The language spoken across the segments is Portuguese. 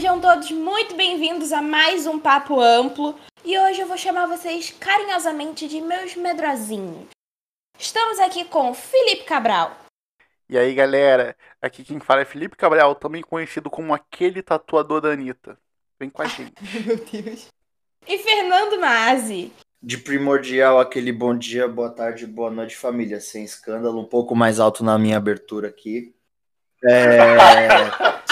Sejam todos muito bem-vindos a mais um Papo Amplo. E hoje eu vou chamar vocês carinhosamente de meus medrosinhos. Estamos aqui com Felipe Cabral. E aí, galera, aqui quem fala é Felipe Cabral, também conhecido como aquele tatuador da Anitta. Vem com a gente. Meu Deus. E Fernando Mazzi. De primordial, aquele bom dia, boa tarde, boa noite, família. Sem escândalo, um pouco mais alto na minha abertura aqui. É...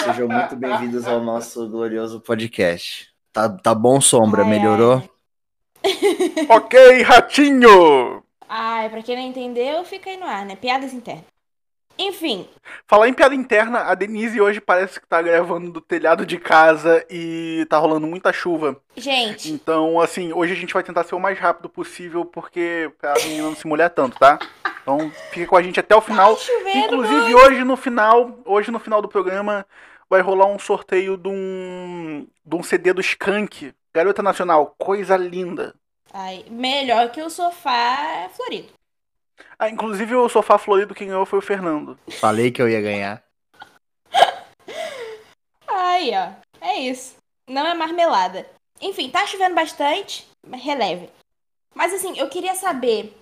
Sejam muito bem-vindos ao nosso glorioso podcast. Tá, tá bom, Sombra? Ai, Melhorou? ok, ratinho! Ai, pra quem não entendeu, fica aí no ar, né? Piadas internas. Enfim, Falar em piada interna, a Denise hoje parece que tá gravando do telhado de casa e tá rolando muita chuva. gente, Então, assim, hoje a gente vai tentar ser o mais rápido possível, porque pra menina não se molhar tanto, tá? Então, fica com a gente até o final. tá chovendo Inclusive, hoje no final, hoje no final do programa, vai rolar um sorteio de um, de um CD do Skank, Garota Nacional, coisa linda. ai, melhor que o sofá florido. Ah, inclusive o sofá florido quem ganhou foi o Fernando. Falei que eu ia ganhar. Aí, ó. É isso. Não é marmelada. Enfim, tá chovendo bastante, mas releve. Mas assim, eu queria saber.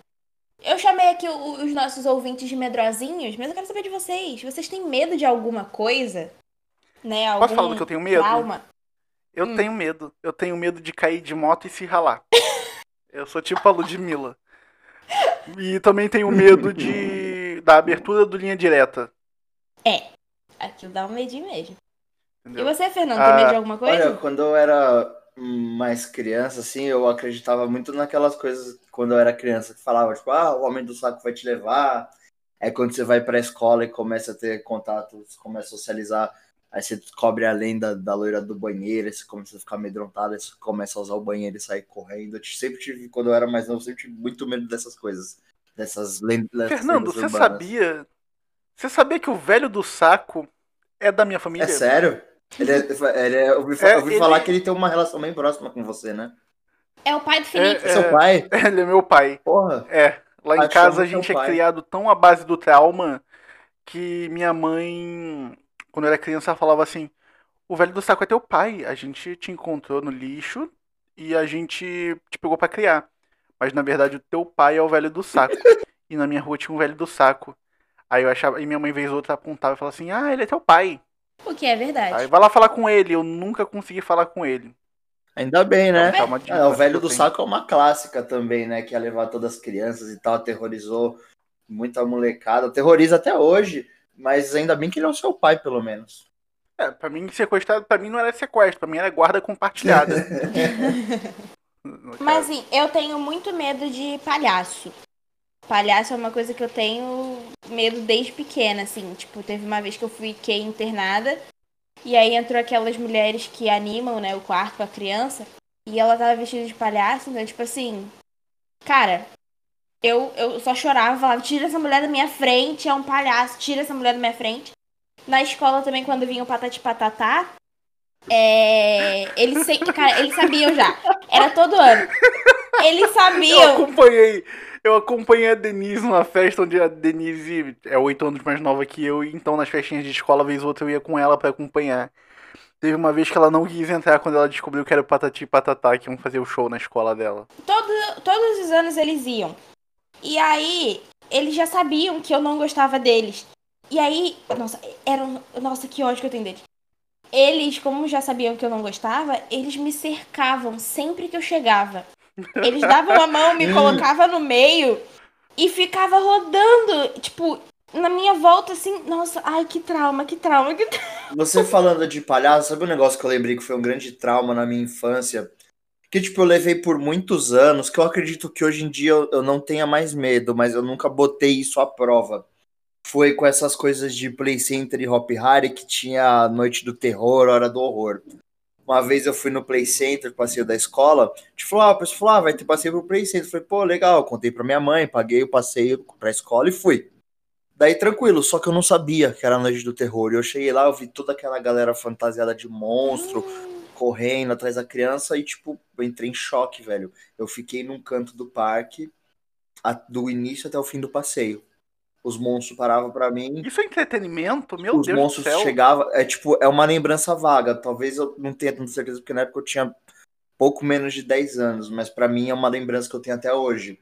Eu chamei aqui o- os nossos ouvintes de medrosinhos, mas eu quero saber de vocês. Vocês têm medo de alguma coisa? Né? Algum Posso falar do que eu tenho medo? trauma? Eu Hum. tenho medo. Eu tenho medo de cair de moto e se ralar. eu sou tipo a Ludmilla. E também tenho medo de da abertura do linha direta. Aquilo dá um medinho mesmo. E Entendeu? você, Fernando, Ah, tem medo de alguma coisa? Olha, quando eu era mais criança, assim, eu acreditava muito naquelas coisas quando eu era criança, que falava, tipo, ah, o homem do saco vai te levar. É quando você vai pra escola e começa a ter contato, você começa a socializar, aí você descobre a lenda da loira do banheiro, você começa a ficar amedrontado, você começa a usar o banheiro e sair correndo. Eu sempre tive, quando eu era mais novo, sempre tive muito medo dessas coisas. Dessas lendas. Fernando, você urbanas. sabia? Você sabia que o velho do saco é da minha família? É sério? Ele é, ele é- eu ouvi, É, eu ouvi ele- falar que ele tem uma relação bem próxima com você, né? É o pai do Felipe. É. Seu pai? Ele é meu pai. Porra. É. Lá em casa a gente é pai. criado tão à base do trauma que minha mãe, quando eu era criança, ela falava assim: O velho do saco é teu pai. A gente te encontrou no lixo e a gente te pegou pra criar. Mas na verdade o teu pai é o velho do saco. e na minha rua tinha um velho do saco. Aí eu achava, e minha mãe vez ou outra apontava e falava assim: Ah, ele é teu pai. O que é verdade. Aí vai lá falar com ele. Eu nunca consegui falar com ele. Ainda bem, né? Então, tá dica É, o velho do saco é uma clássica também, né? Que ia levar todas as crianças e tal, aterrorizou muita molecada, aterroriza até hoje, mas ainda bem que ele é o seu pai, pelo menos. É, pra mim sequestrado, pra mim não era sequestro, pra mim era guarda compartilhada. Mas assim, eu tenho muito medo de palhaço. Palhaço é uma coisa que eu tenho medo desde pequena, assim. Tipo, teve uma vez que eu fiquei internada. E aí entrou aquelas mulheres que animam, né, o quarto pra criança. E ela tava vestida de palhaço, então, tipo assim. Cara, eu, eu só chorava, falava, tira essa mulher da minha frente, é um palhaço, tira essa mulher da minha frente. Na escola também, quando vinha o Patati Patatá, é, eles, sempre, cara, eles sabiam já. Era todo ano. Eles Eu sabiam. acompanhei. Eu acompanhei a Denise numa festa onde a Denise é oito anos mais nova que eu, então nas festinhas de escola, vez ou outra, eu ia com ela pra acompanhar. Teve uma vez que ela não quis entrar quando ela descobriu que era o Patati e Patatá que iam fazer o show na escola dela. Todo, todos os anos eles iam. E aí, eles já sabiam que eu não gostava deles. E aí, nossa, eram. Nossa, que ódio que eu tenho deles. Eles, como já sabiam que eu não gostava, eles me cercavam sempre que eu chegava. Eles davam a mão, me colocavam no meio e ficava rodando, tipo, na minha volta, assim, nossa, ai, que trauma, que trauma, que trauma. Você falando de palhaço, sabe um negócio que eu lembrei que foi um grande trauma na minha infância? Que, tipo, eu levei por muitos anos, que eu acredito que hoje em dia eu, eu não tenha mais medo, mas eu nunca botei isso à prova. Foi com essas coisas de Play Center e Hop Harry que tinha a Noite do Terror, Hora do Horror. Uma vez eu fui no Play Center, passeio da escola, te falou, ah, pessoal falou, ah, vai ter passeio pro Play Center. Falei, pô, legal, contei pra minha mãe, paguei o passeio pra escola e fui. Daí tranquilo, só que eu não sabia que era a Noite do Terror. Eu cheguei lá, eu vi toda aquela galera fantasiada de monstro, correndo atrás da criança e, tipo, eu entrei em choque, velho. Eu fiquei num canto do parque, a- do início até o fim do passeio. os monstros paravam pra mim. Isso é entretenimento? Meu os Deus do monstros céu. chegavam. É tipo, é uma lembrança vaga. Talvez eu não tenha tanta certeza, porque na época eu tinha pouco menos de 10 anos, mas pra mim é uma lembrança que eu tenho até hoje.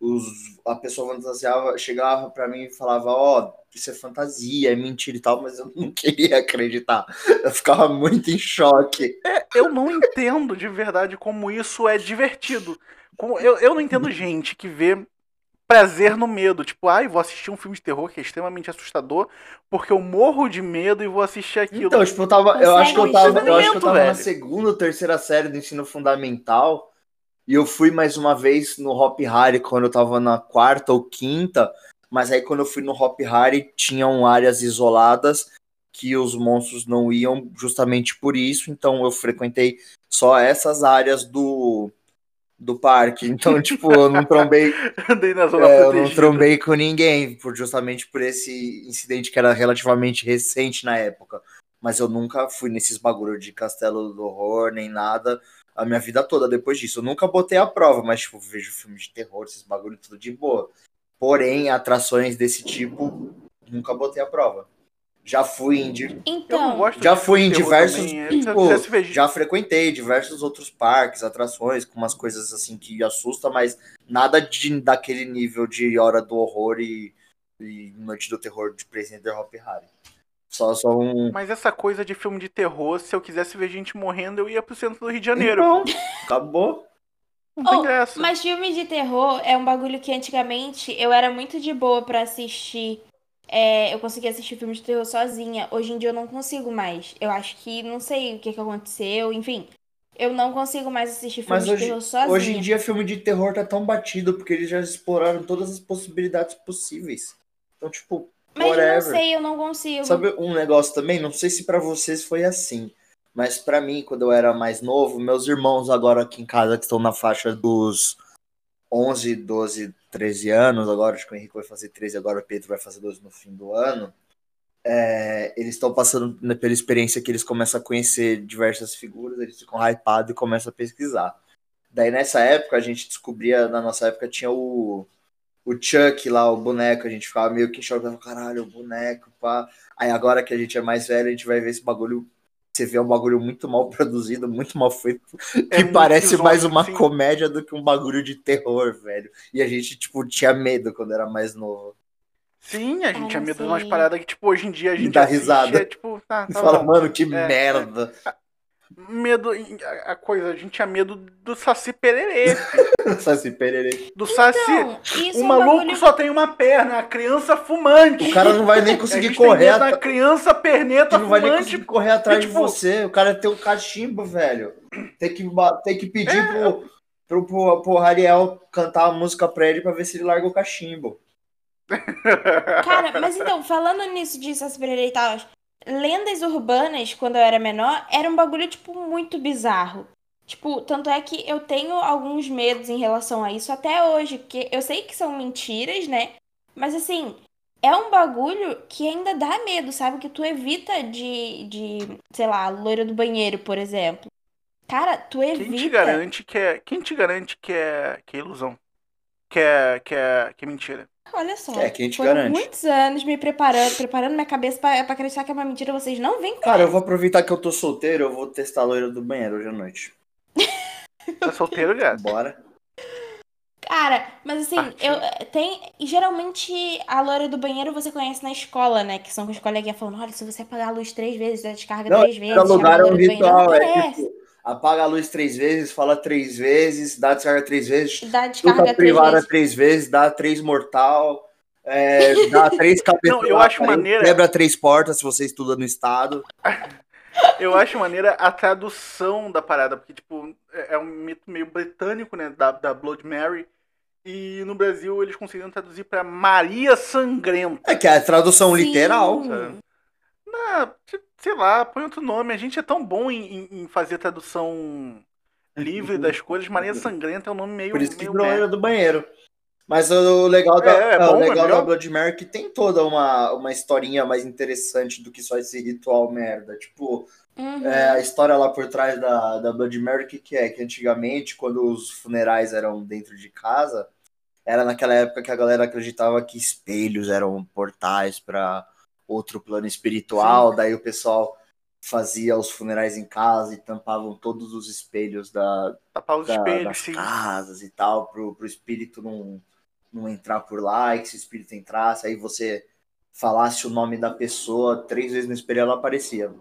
Os, a pessoa fantasiava, chegava pra mim e falava, ó, isso é fantasia, é mentira e tal, mas eu não queria acreditar. Eu ficava muito em choque. É, eu não entendo de verdade como isso é divertido. Como, eu, eu não entendo gente que vê prazer no medo. Tipo, ai, vou assistir um filme de terror que é extremamente assustador, porque eu morro de medo e vou assistir aquilo. Então, tipo, eu tava. Eu acho que eu tava, eu acho que eu tava na velho. segunda ou terceira série do ensino fundamental. E eu fui mais uma vez no Hop Harry quando eu tava na quarta ou quinta. Mas aí quando eu fui no Hop Harry, tinham áreas isoladas que os monstros não iam justamente por isso. Então eu frequentei só essas áreas do, do parque. Então, tipo, eu não trombei. Andei na zona É, eu não trombei com ninguém, por, justamente por esse incidente que era relativamente recente na época. Mas eu nunca fui nesses bagulho de castelo do horror, nem nada, a minha vida toda depois disso. Eu nunca botei a prova, mas, tipo, vejo filme de terror, esses bagulho tudo de boa. Porém, atrações desse tipo, nunca botei a prova. Já fui em, di- Então, gosto Já fui em diversos. É, tipo, já frequentei diversos outros parques, atrações, com umas coisas assim que assusta, mas nada de, daquele nível de Hora do Horror e, e Noite do Terror de Presidente Hop Harry. Só, só um. Mas essa coisa de filme de terror, se eu quisesse ver gente morrendo, eu ia pro centro do Rio de Janeiro. Então, acabou. Não tem Oh, graça. Mas filme de terror é um bagulho que antigamente eu era muito de boa pra assistir. É, eu conseguia assistir filmes de terror sozinha. Hoje em dia eu não consigo mais. Eu acho que não sei o que, que aconteceu, enfim. Eu não consigo mais assistir filmes Mas de hoje, terror sozinha. hoje em dia, filme de terror tá tão batido porque eles já exploraram todas as possibilidades possíveis. Então, tipo, Mas whatever. não sei, eu não consigo. Sabe um negócio também? Não sei se pra vocês foi assim, mas pra mim, quando eu era mais novo, meus irmãos agora aqui em casa que estão na faixa dos 11, 12, 13 anos, agora acho que o Henrique vai fazer 13, agora o Pedro vai fazer 12 no fim do ano. é, eles estão passando pela experiência que eles começam a conhecer diversas figuras, eles ficam hypados e começam a pesquisar. Daí nessa época a gente descobria, na nossa época tinha o, o Chuck lá, o boneco, a gente ficava meio que falava, caralho, o boneco, pá. Aí agora que a gente é mais velho, a gente vai ver esse bagulho. Você vê um bagulho muito mal produzido, muito mal feito, que É muito parece mais uma sim. comédia do que um bagulho de terror, velho. E a gente, tipo, tinha medo quando era mais novo. Sim, a gente tinha medo de umas paradas que, tipo, hoje em dia a E gente dá assiste, risada. É, tipo, tá, E tá fala, bom. mano, que É, merda. Medo, a a coisa, a gente tinha medo do Saci Pererê, Saci pererê. do Saci. Então, isso o é um maluco bagulho... só tem uma perna, a criança fumante. O cara não vai nem a conseguir correr da criança perneta Ele não vai nem fumante. conseguir correr atrás E, de tipo- você. O cara tem um cachimbo, velho. Tem que, tem que pedir É. pro, pro, pro, pro Ariel cantar a música pra ele pra ver se ele larga o cachimbo. Cara, mas então, falando nisso de Saci Pererê e tal, lendas urbanas, quando eu era menor, era um bagulho, tipo, muito bizarro. Tipo, tanto é que eu tenho alguns medos em relação a isso até hoje, porque eu sei que são mentiras, né? Mas assim, é um bagulho que ainda dá medo, sabe? Que tu evita de, de sei lá, loira do banheiro, por exemplo. Cara, tu Quem te evita. garante que é. Quem te garante que é, que é ilusão? Que é, que é, que é mentira? Olha só. É, quem te foram garante? muitos anos me preparando, preparando minha cabeça pra, pra acreditar que é uma mentira. Vocês não vêm com Cara, eu vou aproveitar que eu tô solteiro, eu vou testar a loira do banheiro hoje à noite. Tá solteiro, gato? Bora. Cara, mas assim, Partiu. eu tem. E geralmente a loira do banheiro você conhece na escola, né? Que são com os coleguinhas falando, olha, se você apagar a luz três vezes, a descarga Não, três vezes, Cada lugar é um loira do banheiro, ritual, não é tipo, apaga a luz três vezes, fala três vezes, dá descarga três vezes, Dá descarga três privada vezes. três vezes, dá três mortal, é, dá três cabeças. Não, eu acho maneira- Quebra três portas se você estuda no estado. Eu acho maneira a tradução da parada, porque, tipo, é é um mito meio britânico, né? Da, da Blood Mary. E no Brasil eles conseguiram traduzir pra Maria Sangrenta. É que é a tradução Sim. literal. sabe? Ah, tipo, sei lá, põe outro nome. A gente é tão bom em, em- fazer tradução livre das coisas. Maria Sangrenta é um nome meio. Por isso que meio virou meh. loira do banheiro. Mas o legal da, É, é é, bom, o é legal melhor. da Blood Mary é que tem toda uma, uma historinha mais interessante do que só esse ritual merda. Tipo, Uhum. é, a história lá por trás da, da Blood Mary, o que, que é? Que antigamente, quando os funerais eram dentro de casa, era naquela época que a galera acreditava que espelhos eram portais para outro plano espiritual, daí o pessoal fazia os funerais em casa e tampavam todos os espelhos da, Tapar os da- espelhos, das sim. casas e tal, pro, pro espírito não, não entrar por lá, e que se o espírito entrasse, aí você falasse o nome da pessoa, três vezes no espelho ela aparecia.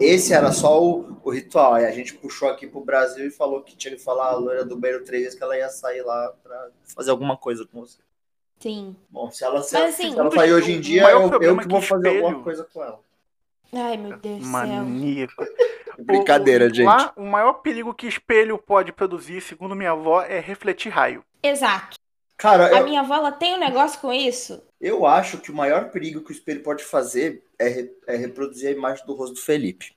Esse era só o, o ritual, aí a gente puxou aqui pro Brasil e falou que tinha que falar a loira do banheiro três vezes que ela ia sair lá pra fazer alguma coisa com você. Sim. Bom, se ela, se, Mas, assim, se ela sair hoje em dia, eu, eu problema que é vou que fazer espelho- alguma coisa com ela. Ai, meu Deus do céu. Maníaco. Brincadeira, O- gente. Lá, o maior perigo que espelho pode produzir, segundo minha avó, é refletir raio. Exato. Cara, A eu, minha avó, ela tem um negócio com isso. eu acho que o maior perigo que o espelho pode fazer é, re- é reproduzir a imagem do rosto do Felipe.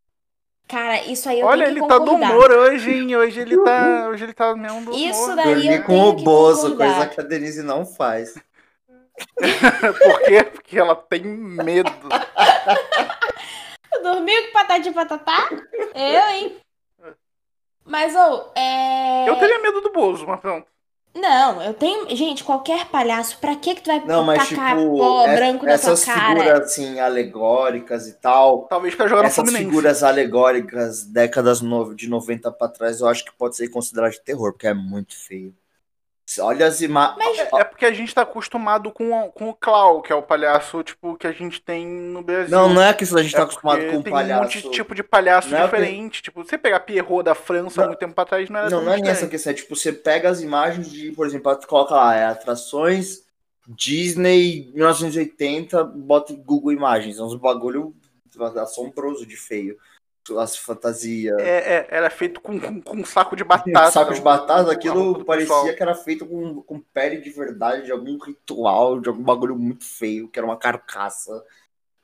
Cara, isso aí eu Olha, tenho ele que tá do concordar. humor hoje, hein? Hoje ele tá. Hoje ele tá mesmo do humor. Isso daí Dormir eu com tenho o Bozo, concordar. coisa que a Denise não faz. Por quê? Porque ela tem medo. Dormiu com patati patatá? Eu, hein? Mas, ô, é... Eu teria medo do Bozo, mas pronto. Não, eu tenho... Gente, qualquer palhaço, pra que que tu vai Não, mas tacar tipo, pó es- branco na tua essas cara? figuras assim, alegóricas e tal. Talvez pra jogar no Essas Fluminense. figuras alegóricas, décadas de 90 pra trás, eu acho que pode ser considerado de terror, porque é muito feio. Olha as imagens. É porque a gente tá acostumado com, o- com o Clau, que é o palhaço, tipo, que a gente tem no Brasil. Não, não é que a gente tá É acostumado com um tem palhaço. um monte de tipo de palhaço Não é diferente. Tipo, você pegar Pierrot da França há muito tempo atrás, não era Não, não é nessa questão. É tipo, você pega as imagens de, por exemplo, coloca lá, é atrações Disney 1980, bota em Google Imagens. É uns bagulho assombroso de feio. As fantasias. É, é, era feito com, com, com um saco de batata. saco de batata, aquilo parecia pessoal. que era feito com, com pele de verdade, de algum ritual, de algum bagulho muito feio, que era uma carcaça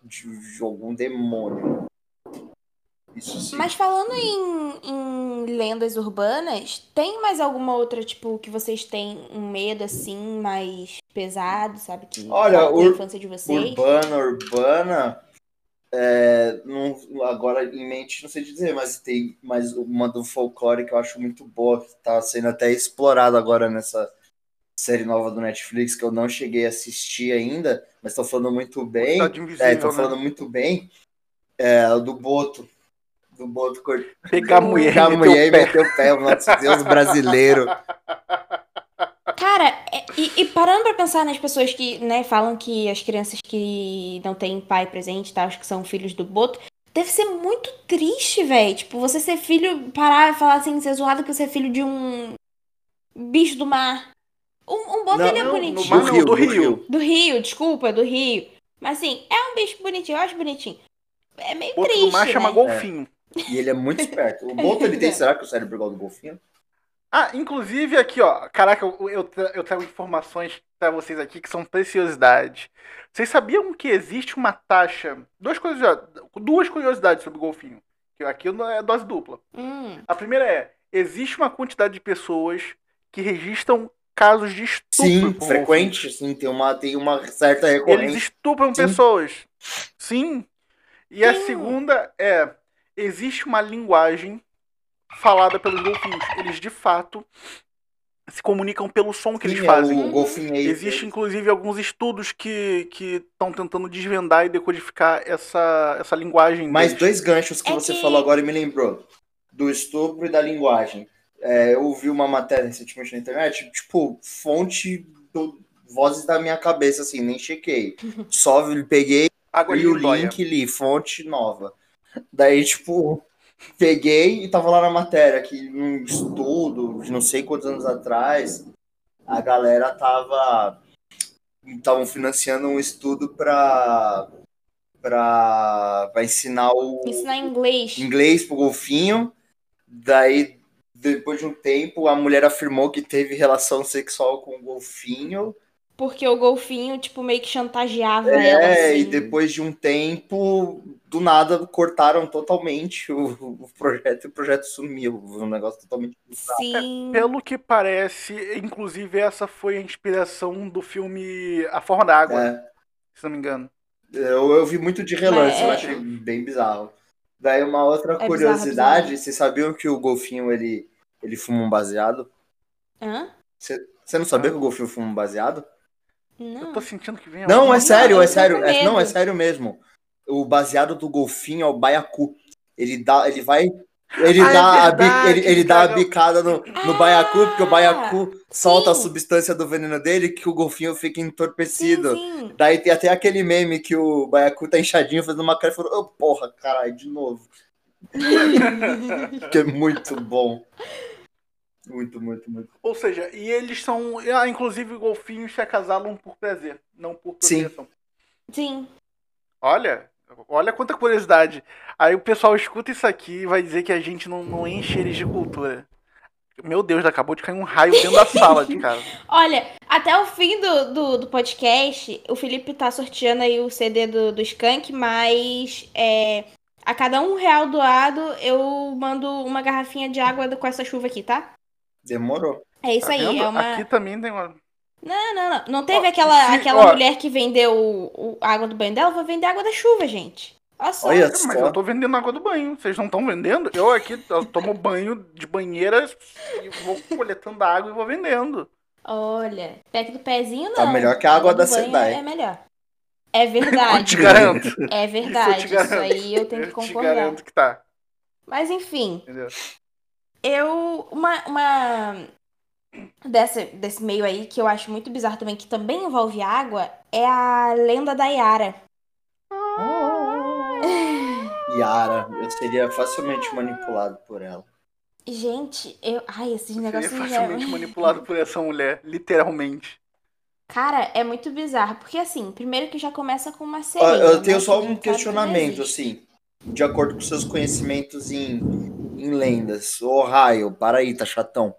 de, de algum demônio. Isso sim. Mas falando em, em lendas urbanas, tem mais alguma outra, tipo, que vocês têm um medo, assim, mais pesado, sabe? Que Olha, a ur- infância de vocês? Urbana, urbana. É, não- agora em mente não sei dizer, mas tem mais uma do folclore que eu acho muito boa, que tá sendo até explorada agora nessa série nova do Netflix, que eu não cheguei a assistir ainda, mas estão falando muito bem. É, estão né? falando muito bem. É, do Boto. Do Boto Pegar a mulher, Pegar a e mulher e meter o pé, o nosso Deus brasileiro. Cara, é- e, e parando pra pensar nas pessoas que, né, falam que as crianças que não têm pai presente, tá, os que são filhos do Boto, deve ser muito triste, velho. Tipo, você ser filho, parar e falar assim, ser zoado que você é filho de um bicho do mar. Um, um Boto, Não, ele é não, no bonitinho. mar não, do Rio. Do Rio, desculpa, do Rio. Mas assim, é um bicho bonitinho, eu acho bonitinho. É meio Outro triste, do mar chama né? golfinho. E ele é muito esperto. O Boto, ele tem, será que o cérebro é igual do golfinho? Ah, inclusive aqui, ó. Caraca, eu, eu, tra- eu trago informações pra vocês aqui que são preciosidades. Vocês sabiam que existe uma taxa. Duas, coisas, duas curiosidades sobre o golfinho. Que aqui não é dose dupla. Hum, A primeira é: existe uma quantidade de pessoas que registram casos de estupro. Sim, frequente, sim, tem uma, tem uma certa golfinho. Eles recorrência. estupram Sim. pessoas. Sim. E a Sim. segunda é: existe uma linguagem falada pelos golfinhos. Eles de fato se comunicam pelo som que eles Sim, é fazem. O golfinho aí. Existem, inclusive, alguns estudos que estão tentando desvendar e decodificar essa, essa linguagem. Mais deles. dois ganchos que É você que- falou agora e me lembrou. Do estupro e da linguagem. É, eu ouvi uma matéria recentemente na internet, tipo, fonte do Vozes da minha cabeça, assim, nem chequei. Só peguei Água e o link li, fonte nova. Daí, tipo, peguei e tava lá na matéria que num estudo de não sei quantos anos atrás, a galera tava estavam financiando um estudo para para ensinar o ensinar inglês. inglês pro golfinho. Daí, depois de um tempo, a mulher afirmou que teve relação sexual com o golfinho. Porque o golfinho, tipo, meio que chantageava ela. É, assim. e depois de um tempo, do nada, cortaram totalmente o, o projeto e o projeto sumiu. Um negócio totalmente. Sim. Pelo que parece, inclusive, essa foi a inspiração do filme A Forma da Água, É, se não me engano. eu, eu vi muito de relance, Mas eu é- achei bem bizarro. Daí, uma outra bizarro, curiosidade: bizarro. vocês sabiam que o golfinho ele, ele fuma um baseado? Hã? Você não sabia que o golfinho fuma baseado? Eu Não. tô sentindo que vem Não, é sério, eu é sério. é- não, é sério mesmo. O baseado do golfinho é o baiacu. Ele dá, ele vai, ele Ah, é dá, a, bi- verdade, ele, ele dá a bicada no, no Ah, baiacu, porque o baiacu solta a sim. substância do veneno dele que o golfinho fica Sim, entorpecido. sim. Daí tem até aquele meme que o baiacu tá inchadinho fazendo uma cara e falou, ô porra, caralho, de novo. que é muito bom. Muito, muito, muito. Ou seja, e eles são. Ah, inclusive, golfinhos se acasalam por prazer, não por Sim. proteção. Sim. Olha, olha quanta curiosidade. Aí o pessoal escuta isso aqui e vai dizer que a gente não, não enche eles de cultura. Meu Deus, acabou de cair um raio dentro da sala de casa. Olha, até o fim do, do, do podcast, o Felipe tá sorteando aí o CD do, do Skank, mas é, a cada um real doado, eu mando uma garrafinha de água com essa chuva aqui, tá? Demorou. É isso Tá aí, vendo? é uma... Aqui também tem uma. Não, não, não. Não teve Ó, aquela, se- aquela ó. mulher que vendeu o, o- a água do banho dela? Vou vender água da chuva, gente. Olha só. Olha Mas só. eu tô vendendo água do banho. Vocês não estão vendendo? Eu aqui eu tomo banho de banheira e vou coletando água e vou vendendo. Olha, pack do pezinho não. Tá melhor que a água do da Sedai. É melhor. É Eu verdade. te garanto. É verdade. Isso, garanto. aí eu tenho que Eu te concordar. garanto que tá. Mas enfim, Entendeu? eu. Uma. uma desse, desse meio aí que eu acho muito bizarro também, que também envolve água, é a lenda da Yara. Yara, eu seria facilmente manipulado por ela. Gente, eu. Ai, esses Seria negócios já. facilmente manipulado por essa mulher, literalmente. Cara, é muito bizarro. Porque assim, primeiro que já começa com uma sereia. eu tenho né, só um questionamento, assim, de acordo com seus conhecimentos em, em lendas. Ô, Raio, para aí, tá chatão.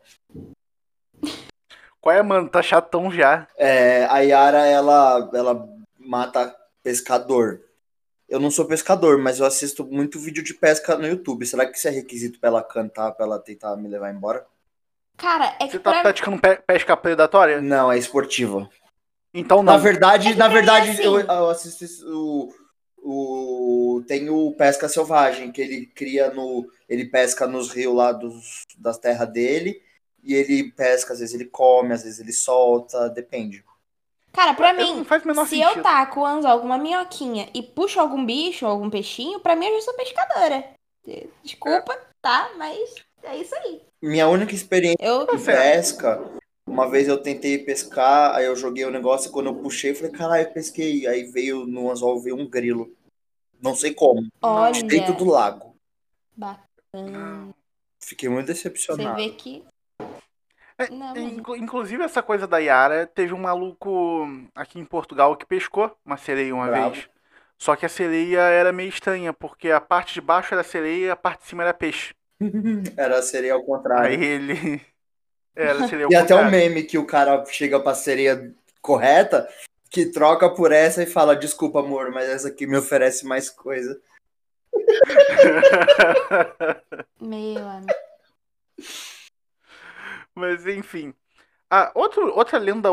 Qual é, mano? Tá chatão já. É, a Yara, ela, ela mata pescador. Eu não sou pescador, mas eu assisto muito vídeo de pesca no YouTube. Será que isso é requisito pra ela cantar, pra ela tentar me levar embora? Cara, é que Você tá pra... praticando pe- pesca predatória? Não, é esportiva. Então não. Na verdade, É na mim, verdade, assim- eu, eu assisto o, o. Tem o Pesca Selvagem, que ele cria no. Ele pesca nos rios lá dos, das terras dele. E ele pesca, às vezes ele come, às vezes ele solta, depende. Cara, pra Eu- mim, faz o menor se sentido. eu taco o anzol com uma minhoquinha e puxo algum bicho, algum peixinho, pra mim eu já sou pescadora. Desculpa, tá? Mas é isso aí. Minha única experiência Eu. Tá com pesca, uma vez eu tentei pescar, aí eu joguei o negócio, quando eu puxei, eu falei, caralho, eu pesquei. Aí veio no anzol, veio um grilo. Não sei como. Olha. De dentro do lago. Bacana. Fiquei muito Você decepcionado. vê que. É, Não, mas- Inclu- Inclusive, essa coisa da Yara, teve um maluco aqui em Portugal que pescou uma sereia uma Bravo. vez. Só que a sereia era meio estranha, porque a parte de baixo era sereia e a parte de cima era peixe. Era seria ao contrário. Aí ele. Era sereia ao E até um contrário. meme que o cara chega pra sereia correta, que troca por essa e fala, desculpa, amor, mas essa aqui me oferece mais coisa. Meu amigo. Mas enfim. Ah, outro, outra lenda.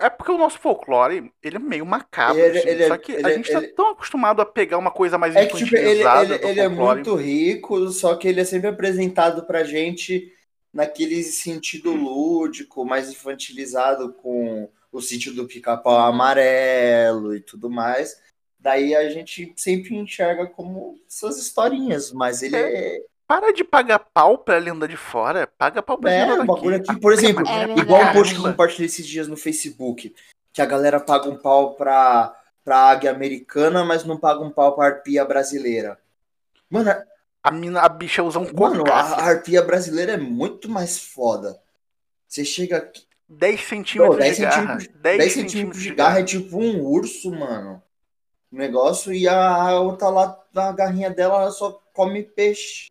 É porque o nosso folclore, ele é meio macabro. Ele- assim, ele é- só que a ele é- gente tá tão acostumado a pegar uma coisa mais É que tipo, ele, ele, é muito rico, só que ele é sempre apresentado pra gente naquele sentido lúdico, mais infantilizado, com o sítio do pica-pau amarelo e tudo mais. Daí a gente sempre enxerga como essas historinhas, mas ele é, Para de pagar pau pra lenda de fora. Paga pau pra É, lenda daqui. aqui, por exemplo, É Igual um post que eu compartilhei esses dias no Facebook, que a galera paga um pau pra, pra águia americana, mas não paga um pau pra arpia brasileira. Mano, a- A, mina, a bicha usa um mano, a corpo. a arpia brasileira é muito mais foda. Você chega aqui, 10 centímetros Pô, 10 de garra. centímetros- 10, 10 centímetros de garra é tipo um urso, mano. O negócio, e a outra lá, na garrinha dela, ela só come peixe.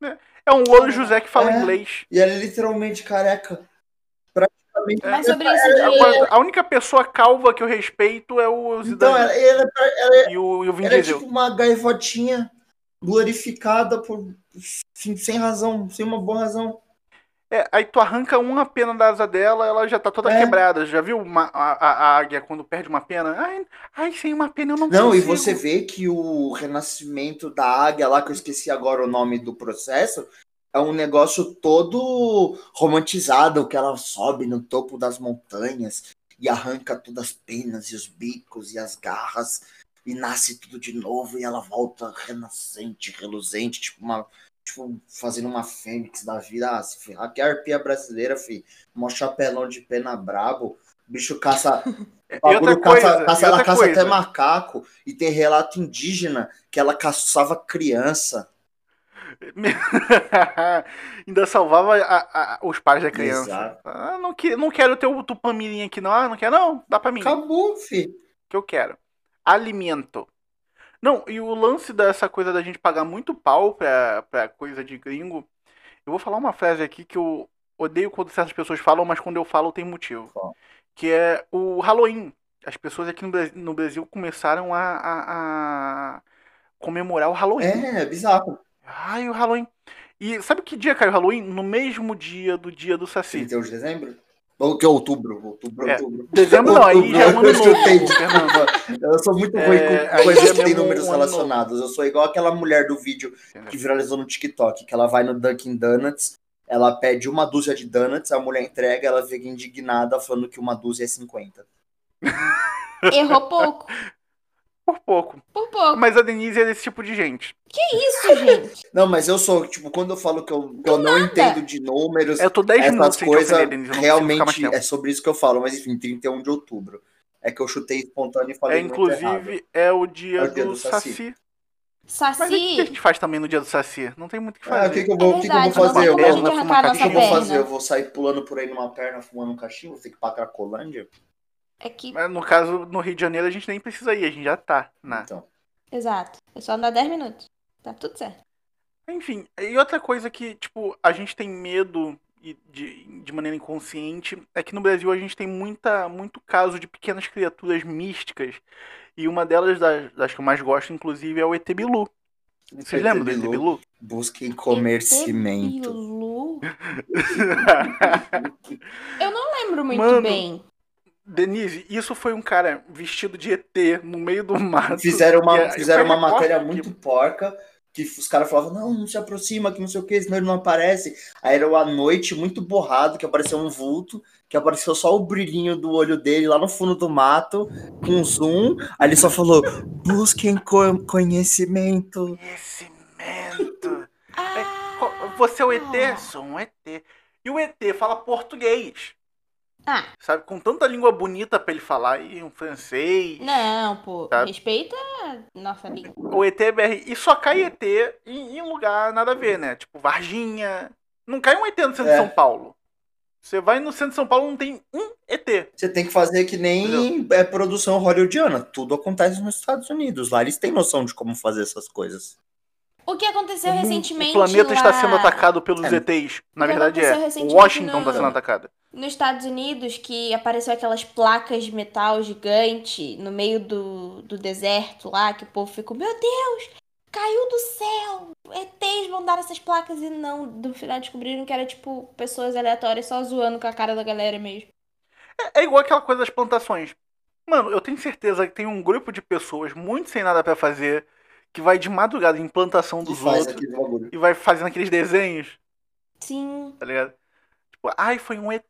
É um olho José que fala É. inglês. E ela é literalmente careca. Praticamente. Mas sobre isso de. A única pessoa calva que eu respeito é o Então, Zidane ela, ela, ela, e, o, e o Vin ela é tipo uma gaivotinha glorificada por sem, sem razão, sem uma boa razão. É, aí tu arranca uma pena da asa dela, ela já tá toda É. quebrada. Já viu uma- a, a- águia quando perde uma pena? Ai, ai, sem uma pena eu não Não, e consigo. você vê que o renascimento da águia lá, que eu esqueci agora o nome do processo, é um negócio todo romantizado, que ela sobe no topo das montanhas e arranca todas as penas e os bicos e as garras e nasce tudo de novo e ela volta renascente, reluzente, tipo uma tipo, fazendo uma fênix da vida. Ah, se ferrar, que arpia brasileira, fi. Mó chapelão de pena brabo. Bicho caça. Bagulho caça, coisa, caça ela caça coisa. até macaco. E tem relato indígena que ela caçava criança. Ainda salvava a, a, os pais da criança. Ah, não, que, não quero ter o tupamirim aqui, não. Ah, não quer, não. Dá pra mim. Acabou, fi. Que eu quero. Alimento. Não, e o lance dessa coisa da gente pagar muito pau pra, pra coisa de gringo. Eu vou falar uma frase aqui que eu odeio quando certas pessoas falam, mas quando eu falo tem motivo. Que é o Halloween. As pessoas aqui no Brasil, começaram a, a, a, comemorar o Halloween. É, é bizarro. Ai, o Halloween. E sabe que dia caiu o Halloween? No mesmo dia do dia do Saci. 31 de dezembro? Ou que é outubro, outubro, é, outubro. Dezembro não, aí já é um ano novo, Eu sou muito ruim é, com coisas que tem números um relacionados. Eu sou igual aquela mulher do vídeo que viralizou no TikTok, que ela vai no Dunkin' Donuts, ela pede uma dúzia de donuts, a mulher entrega, ela fica indignada falando que uma dúzia é 50. Errou pouco. Por pouco. Por pouco. Mas a Denise é desse tipo de gente. Que isso, gente? Não, mas eu sou, tipo, quando eu falo que eu, que eu não entendo de números, eu tô 10 essas coisas, realmente é sobre isso que eu falo. Mas enfim, 31 de outubro. É que eu chutei espontâneo e falei é, Inclusive, é o dia, é o dia do, do, Saci. Saci. Saci. Mas o que a gente faz também no dia do Saci? Não tem muito o que fazer. Ah, o que, que, eu vou, é que, que eu vou fazer? Eu vou, que eu vou fazer? Eu vou sair pulando por aí numa perna, fumando um cachimbo? Vou ter que ir pra Cracolândia? É que... Mas no caso, no Rio de Janeiro, a gente nem precisa ir, a gente já tá. Na... Então. Exato. É só andar 10 minutos. Tá tudo certo. Enfim, e outra coisa que, tipo, a gente tem medo de, de maneira inconsciente é que no Brasil a gente tem muita, muito caso de pequenas criaturas místicas. E uma delas, das, das que eu mais gosto, inclusive, é o ET Bilu. Vocês lembram do ET Bilu? Busquem comer cimento. eu não lembro muito Mano, bem. Denise, isso foi um cara vestido de ET no meio do mato. Fizeram uma, é, fizeram uma matéria muito porca que os caras falavam, não, não se aproxima, que não sei o que, senão ele não aparece. Aí era uma noite muito borrado, que apareceu um vulto, que apareceu só o brilhinho do olho dele lá no fundo do mato, com zoom. Aí ele só falou, busquem co conhecimento. Conhecimento. Ah. Você é o ET? Sou um ET. E o ET fala português. Ah. Sabe, com tanta língua bonita pra ele falar e um francês. Não, pô, sabe? respeita a nossa língua. O ETBR. E só cai ET em, em lugar nada a ver, né? Tipo, Varginha. Não cai um ET no centro é. de São Paulo. Você vai no centro de São Paulo não tem um ET. Você tem que fazer que nem é produção hollywoodiana. Tudo acontece nos Estados Unidos. Lá eles têm noção de como fazer essas coisas. O que aconteceu o recentemente. O planeta lá... está sendo atacado pelos é. ETs. Na verdade é. Washington está sendo atacado nos Estados Unidos que apareceu aquelas placas de metal gigante no meio do, do deserto lá, que o povo ficou, meu Deus, caiu do céu! ETs mandaram essas placas e não, no final descobriram que era tipo pessoas aleatórias só zoando com a cara da galera mesmo. É, é igual aquela coisa das plantações. Mano, eu tenho certeza que tem um grupo de pessoas muito sem nada para fazer que vai de madrugada em plantação dos outros e vai fazendo aqueles desenhos. Sim. Tá ligado? Tipo, ai, foi um ET.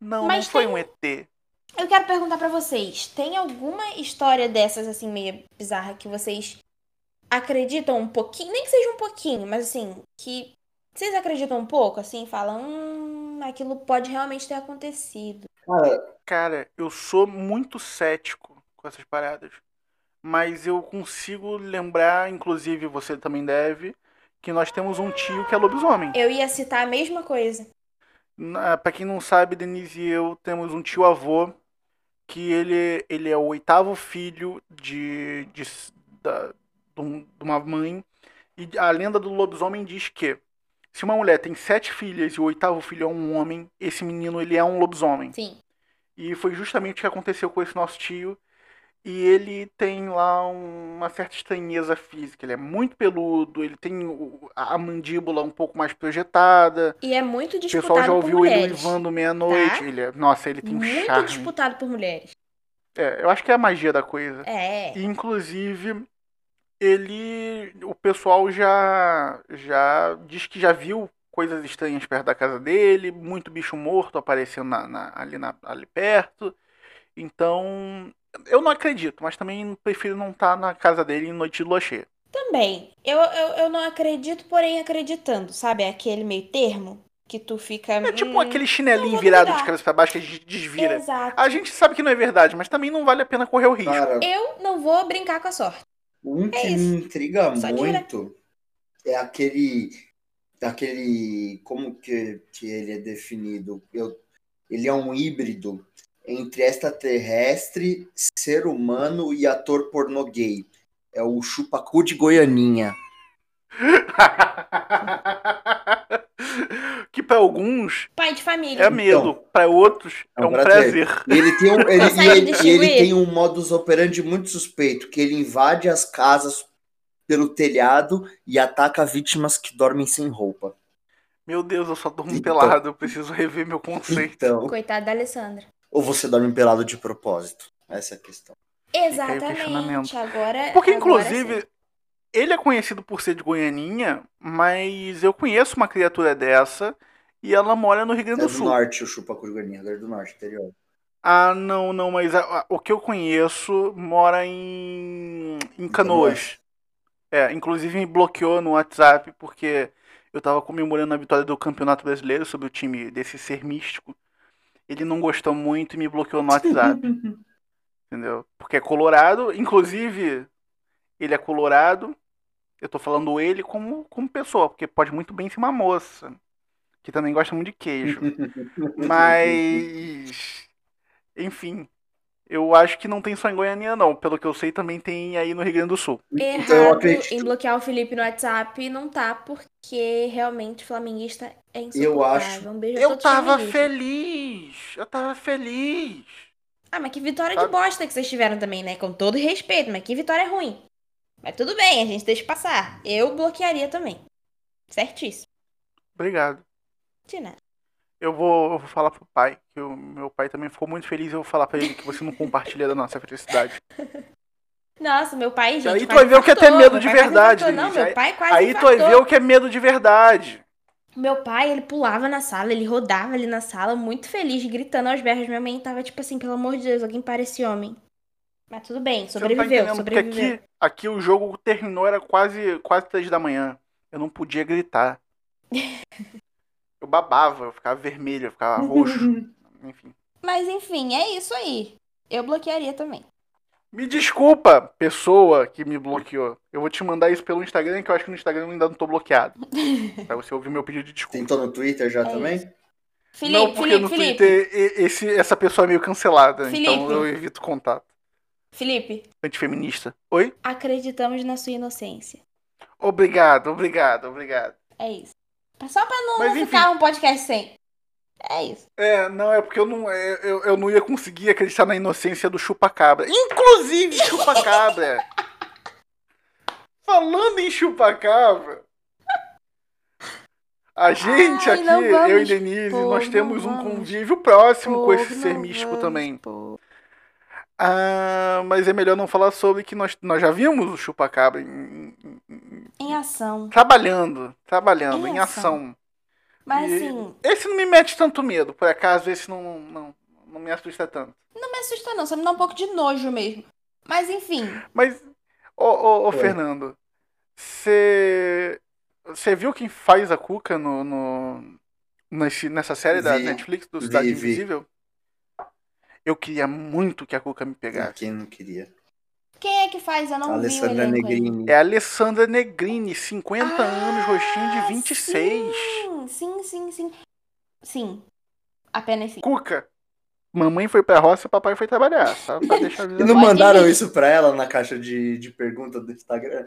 Não, Mas não foi um ET. Eu quero perguntar para vocês, tem alguma história dessas assim meio bizarra que vocês acreditam um pouquinho, nem que seja um pouquinho, mas assim, que vocês acreditam um pouco, assim, falam, hum, aquilo pode realmente ter acontecido. Cara, cara, eu sou muito cético com essas paradas. Mas eu consigo lembrar, inclusive você também deve, que nós temos um tio que é lobisomem. Eu ia citar a mesma coisa. Para quem não sabe, Denise e eu temos um tio avô que ele, ele é o oitavo filho de, de, da, de uma mãe. E a lenda do lobisomem diz que se uma mulher tem sete filhas e o oitavo filho é um homem, esse menino ele é um lobisomem. Sim. E foi justamente o que aconteceu com esse nosso tio. E ele tem lá uma certa estranheza física. Ele é muito peludo, ele tem a mandíbula um pouco mais projetada. E é muito disputado O pessoal já ouviu ele uivando meia-noite. Tá? Ele é, nossa, ele tem muito um charme. Muito disputado por mulheres. É, eu acho que é a magia da coisa. É. E, inclusive, ele. O pessoal já, já diz que já viu coisas estranhas perto da casa dele, muito bicho morto aparecendo na, na, ali, na, ali perto. Então, eu não acredito, mas também prefiro não estar na casa dele em noite de lua cheia. Também. Eu, eu, eu não acredito, porém acreditando, sabe? Aquele meio termo que tu fica. É tipo hum, aquele chinelinho virado de cabeça pra baixo que a gente desvira. Exato. A gente sabe que não é verdade, mas também não vale a pena correr o risco. Cara, Eu não vou brincar com a sorte. um que É me isso. intriga Só muito é aquele. aquele. Como que, que ele é definido? Eu, ele é um híbrido entre extraterrestre, ser humano e ator pornô gay. É o chupacu de Goianinha. que pra alguns Pai de família. é medo, pra outros é é um prazer. prazer. E ele tem um, ele, e ele, e ele tem um modus operandi muito suspeito, que ele invade as casas pelo telhado e ataca vítimas que dormem sem roupa. Meu Deus, eu só durmo Então. pelado, eu preciso rever meu conceito. Então, Coitada da Alessandra. Ou você dorme pelado de propósito? Essa é a questão. Exatamente. Agora. Porque, agora inclusive, sim. ele é conhecido por ser de Goianinha, mas eu conheço uma criatura dessa e ela mora no Rio É Grande do do Sul. norte o chupacu de Goianinha, é do norte, interior. Ah, não, não, mas a- a- o que eu conheço mora em, em Canoas. É, inclusive me bloqueou no WhatsApp porque eu tava comemorando a vitória do Campeonato Brasileiro sobre o time desse ser místico. Ele não gostou muito e me bloqueou no WhatsApp, entendeu? Porque é colorado, inclusive ele é colorado. Eu tô falando ele como, como pessoa, porque pode muito bem ser uma moça, que também gosta muito de queijo. Mas. Enfim. Eu acho que não tem só em Goiânia, não. Pelo que eu sei, também tem aí no Rio Grande do Sul. Então eu Errado acredito. em bloquear o Felipe no WhatsApp não tá, porque realmente flamenguista é insuportável. Eu acho- Um beijo Eu tava feliz. Eu tava feliz. Ah, mas que vitória Sabe? de bosta que vocês tiveram também, né? Com todo respeito, mas que vitória ruim. Mas tudo bem, a gente deixa passar. Eu bloquearia também. Certíssimo. Obrigado. De nada. Eu vou, eu vou falar pro pai, que o meu pai também ficou muito feliz. Eu vou falar pra ele que você não compartilha da nossa felicidade. Nossa, meu pai, gente. aí tu vai ver o que é ter medo de verdade, infartou. Não, meu pai quase Aí tu vai ver o que é medo de verdade. Meu pai, ele pulava na sala, ele rodava ali na sala, muito feliz, gritando aos berros. Minha mãe tava tipo assim, pelo amor de Deus, alguém parece homem. Mas tudo bem, tá sobreviveu, porque sobreviveu. aqui, aqui o jogo terminou, era quase, quase três da manhã. Eu não podia gritar. Eu babava, eu ficava vermelho, eu ficava roxo. Enfim. Mas enfim, é isso aí. Eu bloquearia também. Me desculpa, pessoa que me bloqueou. Eu vou te mandar isso pelo Instagram, que eu acho que no Instagram eu ainda não tô bloqueado. pra você ouvir meu pedido de desculpa. Tentou no Twitter já É também? Felipe, não, porque Felipe, no Felipe. Twitter e- esse, essa pessoa é meio cancelada, então Felipe. eu evito contato. Felipe, Antifeminista. Oi? acreditamos na sua inocência. Obrigado, obrigado, obrigado. É isso. Só pra não Mas, ficar um podcast sem. É isso. É, não, é porque eu não, é, eu, eu não ia conseguir acreditar na inocência do chupacabra. Inclusive, chupacabra! Falando em chupacabra, a gente Ai, aqui, eu e Denise, nós temos um convívio próximo com esse ser místico vamos, também. pô. Ah, mas é melhor não falar sobre que nós, nós já vimos o chupacabra em- em- em- ação. trabalhando, trabalhando, Em em ação. ação. Mas E- assim, Esse não me mete tanto medo, por acaso esse não, não, não me assusta tanto. não me assusta não, só me dá um pouco de nojo mesmo. Mas enfim, Mas, ô, ô, ô. Fernando, você você viu quem faz a Cuca no, no- nesse- nessa série da Vi. Netflix do Cidade Vi, vi. Invisível? Eu queria muito que a Cuca me pegasse. Quem não queria? Quem é que faz? Eu não Alessandra vi. Negrini. É a Alessandra Negrini, 50 anos, rostinho de Ah, 26. Sim, sim, sim, sim. Sim. Apenas sim. Cuca, mamãe foi pra roça, papai foi trabalhar, só pra deixar E não mandaram isso pra ela na caixa de, de pergunta do Instagram?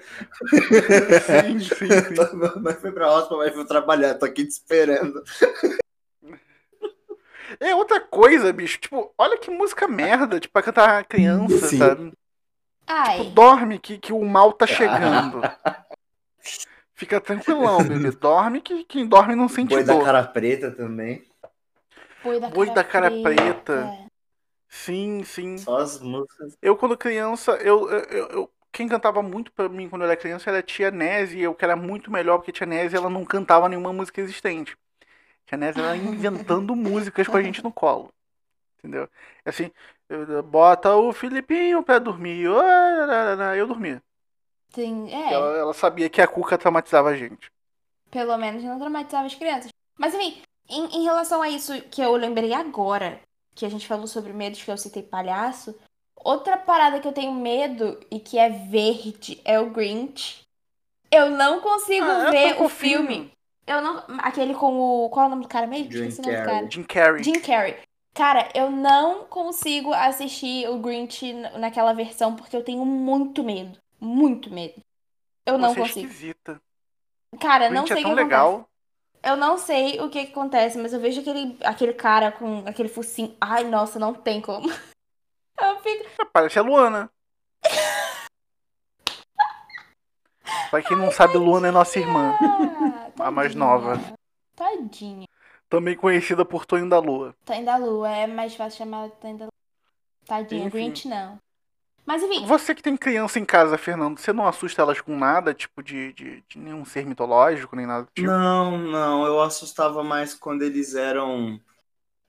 Sim, sim, sim. Mamãe foi pra roça, papai foi trabalhar, tô aqui te esperando. É outra coisa, bicho. Tipo, olha que música merda, tipo, pra cantar criança, Sim. sabe? Ai, Tipo, dorme que, que o mal tá chegando. Fica tranquilão, bebê. Dorme que quem dorme não sente Boi da dor. cara preta também. boi da Boi cara, da cara preta. Sim, sim. Só as músicas. Eu, quando criança, eu, eu, eu, quem cantava muito pra mim quando eu era criança era a Tia Nézia, eu que era muito melhor, porque a Tia Nézia ela não cantava nenhuma música existente. A Tia Nézia ela ia inventando músicas com a gente no colo. Entendeu? É Assim, bota o Filipinho pra dormir. Eu dormia. Sim, é. Ela, ela sabia que a Cuca traumatizava a gente. Pelo menos não traumatizava as crianças. Mas enfim, em, em relação a isso que eu lembrei agora, que a gente falou sobre medos que eu citei palhaço, outra parada que eu tenho medo e que é verde é o Grinch. Eu não consigo Ah, ver o fofinho. filme. Eu não. Aquele com o. Qual é o nome do cara mesmo? Jim Esqueci o nome do Carrey. cara. Jim Carrey. Jim Carrey. Cara, eu não consigo assistir o Grinch naquela versão porque eu tenho muito medo. Muito medo. Eu não Você é consigo. esquisita. Cara, não Grinch sei é o que acontece. legal. Eu não sei o que, que acontece, mas eu vejo aquele, aquele cara com aquele focinho. Ai, nossa, não tem como. Eu fico. É, Parece a Luana. Pra quem não sabe, Luana é nossa irmã. Ah, A mais tadinha. nova. Tadinha. Também conhecida por Tonho da Lua. Tonho da Lua. É mais fácil chamar de Tonho da Lua. Tadinha. Enfim. Grinch não. Mas enfim, Você que tem criança em casa, Fernando, você não assusta elas com nada, tipo de, de, de nenhum ser mitológico, nem nada do tipo? Não, não, eu assustava mais quando eles eram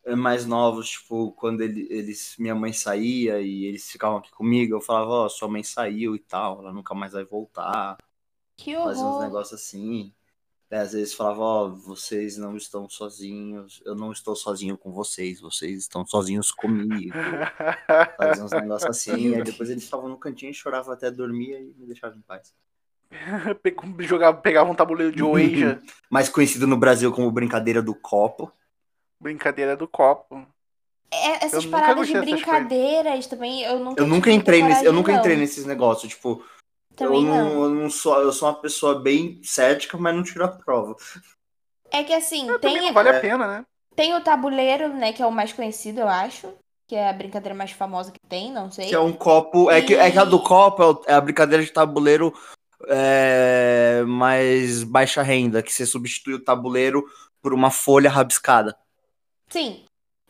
eh, mais novos, tipo, quando ele- eles, minha mãe saía e eles ficavam aqui comigo, eu falava, ó, sua mãe saiu e tal, ela nunca mais vai voltar, que fazia uns horror. negócios assim. Daí, às vezes falava, ó, vocês não estão sozinhos, eu não estou sozinho com vocês, vocês estão sozinhos comigo. Fazia uns negócios assim, aí depois eles ficavam no cantinho, choravam até dormir e me deixavam em paz. Jogava, pegava um tabuleiro de Ouija, Mais conhecido no Brasil como brincadeira do copo. brincadeira do copo. É, essas nunca paradas de brincadeiras também, eu nunca Eu nunca entrei nesse, eu nunca entrei nesses negócios, tipo, Também eu não, não. eu não sou, eu sou uma pessoa bem cética, mas não tiro a prova. É que assim, Também tem, não vale É. a pena, né? tem o tabuleiro, né, que é o mais conhecido, eu acho. Que é a brincadeira mais famosa que tem, não sei. Que é um copo, é que, é que a do copo é é a brincadeira de tabuleiro é, mais baixa renda, que você substitui o tabuleiro por uma folha rabiscada. Sim.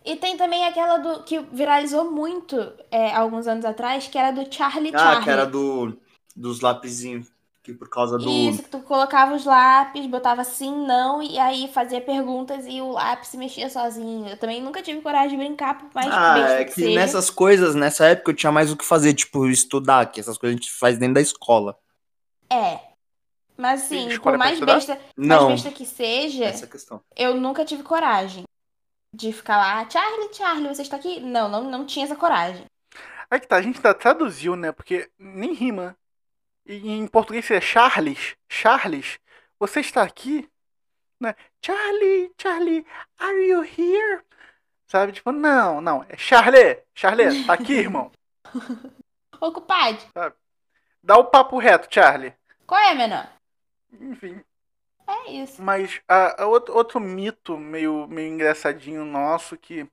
E tem também aquela do que viralizou muito é, alguns anos atrás, que era do Charlie Ah, Charlie. que era do, dos lapisinhos, que por causa do... Isso, que tu colocava os lápis, botava sim, não, e aí fazia perguntas e o lápis se mexia sozinho. Eu também nunca tive coragem de brincar, por mais Ah, é que, que seja. nessas coisas, nessa época eu tinha mais o que fazer, tipo, estudar, que essas coisas a gente faz dentro da escola. É. Mas assim, por mais besta, mais Não, besta que seja, essa é a questão. eu nunca tive coragem de ficar lá, Charlie, Charlie, você está aqui? Não, não, não tinha essa coragem. Aí que tá, a gente ainda traduziu, né? Porque nem rima. E em português é Charles. Charles, você está aqui? Né? Charlie, Charlie, are you here? Sabe? Tipo, não, não. É Charlie, Charlie, tá aqui, irmão. Ô, compadre, Dá o papo reto, Charlie. qual é, menor? Enfim. É isso. Mas a, a outro, outro mito meio, meio engraçadinho nosso que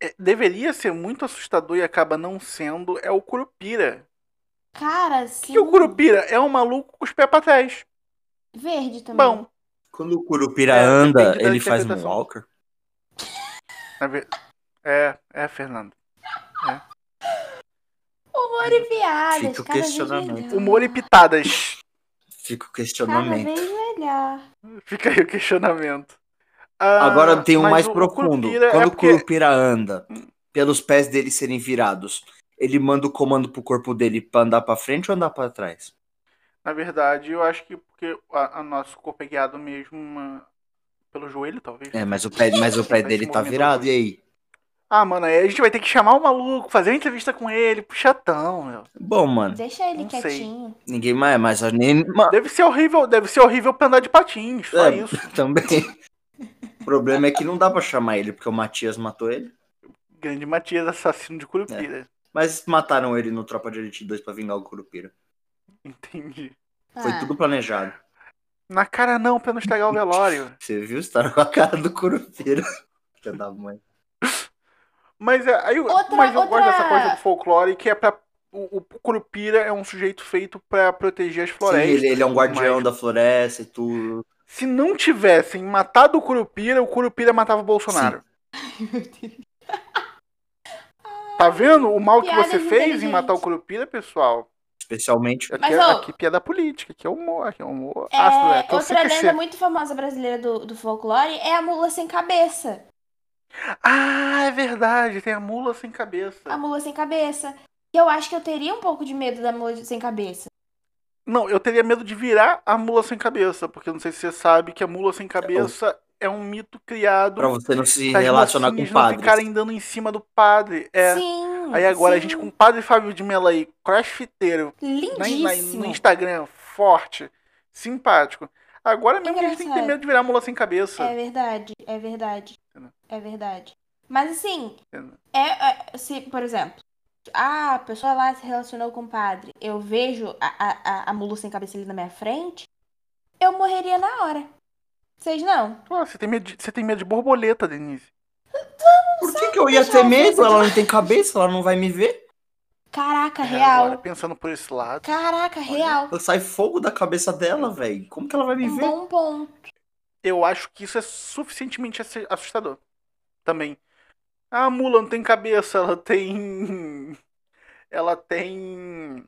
é, deveria ser muito assustador e acaba não sendo é o Curupira. Cara, O sim. que, o Curupira? É um maluco com os pés pra trás. Verde também. Bom, Quando o Curupira É, anda, depende da ele faz um walker. ver- é, é, Fernando. Humor e piadas. Fica o cada questionamento. Humor e pitadas. Fica o Cada questionamento. vez melhor. Fica aí o questionamento. Ah, Agora tem um mais o- o profundo. É Quando o porque- Curupira anda, pelos pés dele serem virados, ele manda o comando pro corpo dele pra andar pra frente ou andar pra trás? Na verdade, eu acho que porque a, a nosso corpo é guiado mesmo ah, pelo joelho, talvez. É, mas o pé, mas o pé dele tá virado, e aí? Ah, mano, aí a gente vai ter que chamar o maluco, fazer uma entrevista com ele, puxatão, meu. Bom, mano, Deixa ele Não sei. quietinho. ninguém mais, mas nem. Deve ser horrível, deve ser horrível pra andar de patins, só É, isso. também. O problema é que não dá pra chamar ele, porque o Matias matou ele. Grande Matias, assassino de Curupira. Mas mataram ele no Tropa de Elite 2 pra vingar o Curupira. Entendi. Foi Ah, tudo planejado. Na cara não, pra não estragar o velório. Você viu? Você tá com a cara do Curupira. Filha da mãe. Mas, é, aí, eu- Outra- mas eu gosto outra- dessa coisa do folclore que é pra. O, o Curupira é um sujeito feito pra proteger as Sim, florestas. ele, ele é um guardião mais. da floresta e tudo. Se não tivessem matado o Curupira, o Curupira matava o Bolsonaro. Tá vendo o mal que Piadas você fez em matar o Curupira, pessoal? Especialmente. Aqui, Mas, é, ó, aqui piada política, aqui é humor, aqui é humor É, ácido, é. que eu sei outra que lenda ser. muito famosa brasileira do, do folclore é a mula sem cabeça. Ah, é verdade, tem a mula sem cabeça. A mula sem cabeça. Que eu acho que eu teria um pouco de medo da mula sem cabeça. Não, eu teria medo de virar a mula sem cabeça, porque eu não sei se você sabe que a mula sem cabeça é um mito criado Pra você não se relacionar com mocinhas não padres. ficarem dando em cima do padre. É. Sim. Aí agora a sim. gente com o padre Fábio de Mello aí, crossfiteiro, na, na- Lindíssimo. no Instagram, forte, simpático. Agora mesmo que a gente tem que ter medo de virar mula sem cabeça. É verdade, é verdade. É verdade. Mas assim, é, é- se, por exemplo, ah, a pessoa lá se relacionou com o padre, eu vejo a, a, a, a mula sem cabeça ali na minha frente, eu morreria na hora. Vocês não? Pô, você, tem medo de, você tem medo de borboleta, Denise. Por que, que eu ia ter medo? Ela não tem cabeça, ela não vai me ver. Caraca, É, real. agora, pensando por esse lado. Caraca, real. Sai fogo da cabeça dela, velho. Como que ela vai me Um ver? bom ponto. Eu acho que isso é suficientemente assustador. Também. Ah, A mula não tem cabeça, ela tem. Ela tem.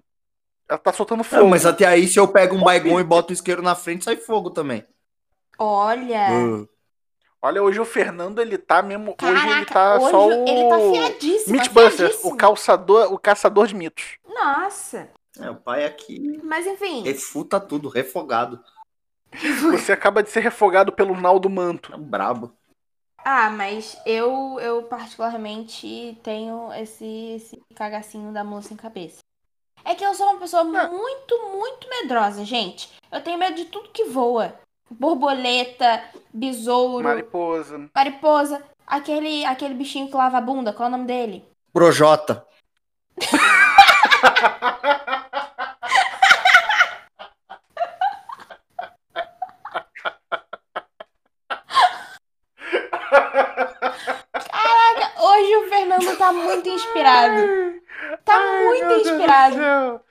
Ela tá soltando É, fogo. mas até aí, se eu pego um baigão e boto o isqueiro na frente, sai fogo também. Olha. Uh. Olha, hoje o Fernando, ele tá mesmo. hoje ele Caraca, tá hoje só o. ele tá fiadíssimo. Mythbuster, afiadíssimo. o caçador, o caçador de mitos. Nossa. É, o pai aqui Mas enfim. refuta tudo, refogado. Você acaba de ser refogado pelo Naldo Manto. É um brabo. Ah, mas eu, eu particularmente tenho esse, esse cagacinho da mula sem cabeça. É que eu sou uma pessoa Ah. muito, muito medrosa, gente. Eu tenho medo de tudo que voa. Borboleta, besouro, Mariposa. mariposa. Aquele, aquele bichinho que lava a bunda, qual é o nome dele? Projota. Hoje o Fernando tá muito inspirado. Tá Ai, muito meu Deus do inspirado. céu.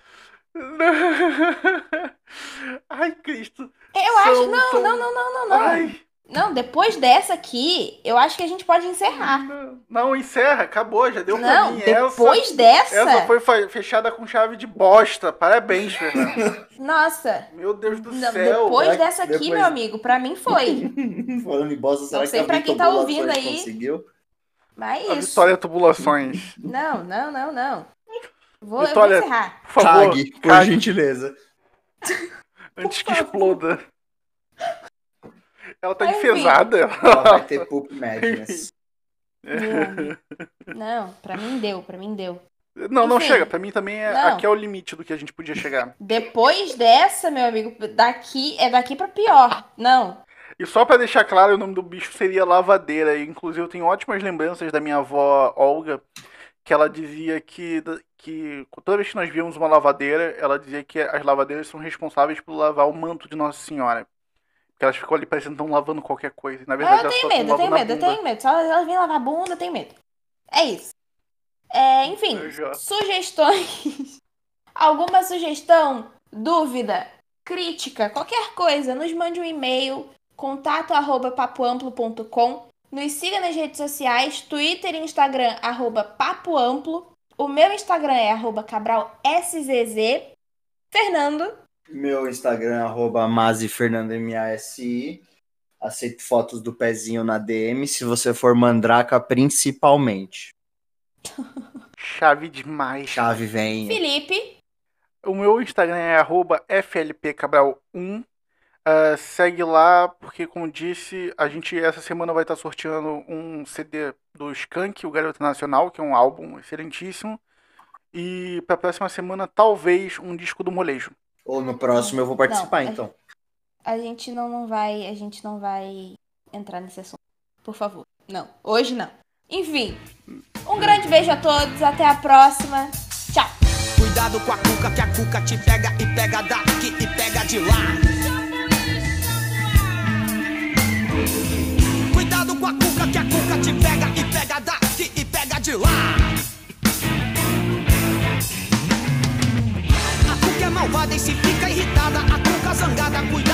Ai, Cristo. Eu acho. Não, não, não, não, não, não. Ai, Não, depois dessa aqui, eu acho que a gente pode encerrar. não, não, encerra, acabou, já deu pra Não, mim. depois essa, dessa. essa foi fechada com chave de bosta. Parabéns, Fernando. Nossa. Meu Deus do Não, céu. depois dessa aqui, depois- meu amigo, pra mim foi. Falando em bosta, será Não sei que a pra quem tá ouvindo aí. conseguiu? Mas A isso. Vitória Tubulações. Não, não, não, não. Vou, Vitória- eu vou encerrar. Por favor, Cague, por cague gentileza. antes que exploda. Ela tá enfesada. Ela vai ter poop madness. Meu amigo. Não, pra mim deu, pra mim deu. Não, não Enfim. chega. Pra mim também é, Não. aqui é o limite do que a gente podia chegar. Depois dessa, meu amigo, daqui é daqui pra pior. Não. E só pra deixar claro, o nome do bicho seria lavadeira. E, inclusive, eu tenho ótimas lembranças da minha avó Olga, que ela dizia que, que toda vez que nós víamos uma lavadeira, ela dizia que as lavadeiras são responsáveis por lavar o manto de Nossa Senhora. Porque elas ficam ali parecendo que estão lavando qualquer coisa. E, na Ah, verdade, eu elas tenho medo, eu tenho medo, eu tenho medo. Só elas vêm lavar a bunda, eu tenho medo. É isso. É, enfim, sugestões. Alguma sugestão, dúvida, crítica, qualquer coisa, nos mande um e-mail, contato arroba papoamplo.com. Nos siga nas redes sociais, Twitter e Instagram, arroba papoamplo. O meu Instagram é arroba cabralszz. Fernando, Meu Instagram é arroba mazifernandomasi. Aceito fotos do pezinho na DM, se você for mandraca, principalmente. Chave demais. Chave vem. Felipe, O meu Instagram é arroba flpcabral1. Ah, segue lá, porque como disse, a gente essa semana vai estar sorteando um CD do Skank, o Garoto Nacional, que é um álbum excelentíssimo. E pra próxima semana, talvez um disco do molejo. Ou no próximo eu vou participar, Não, então. a gente não, não vai, a gente não vai entrar nesse assunto. Por favor. Não, hoje não. Enfim, um grande beijo a todos, até a próxima. Tchau. Cuidado com a cuca, que a cuca te pega e pega daqui e pega de lá. Cuidado com a cuca, que a cuca te pega e pega daqui e pega de lá. A cuca é malvada e se fica irritada, a cuca zangada, cuidado.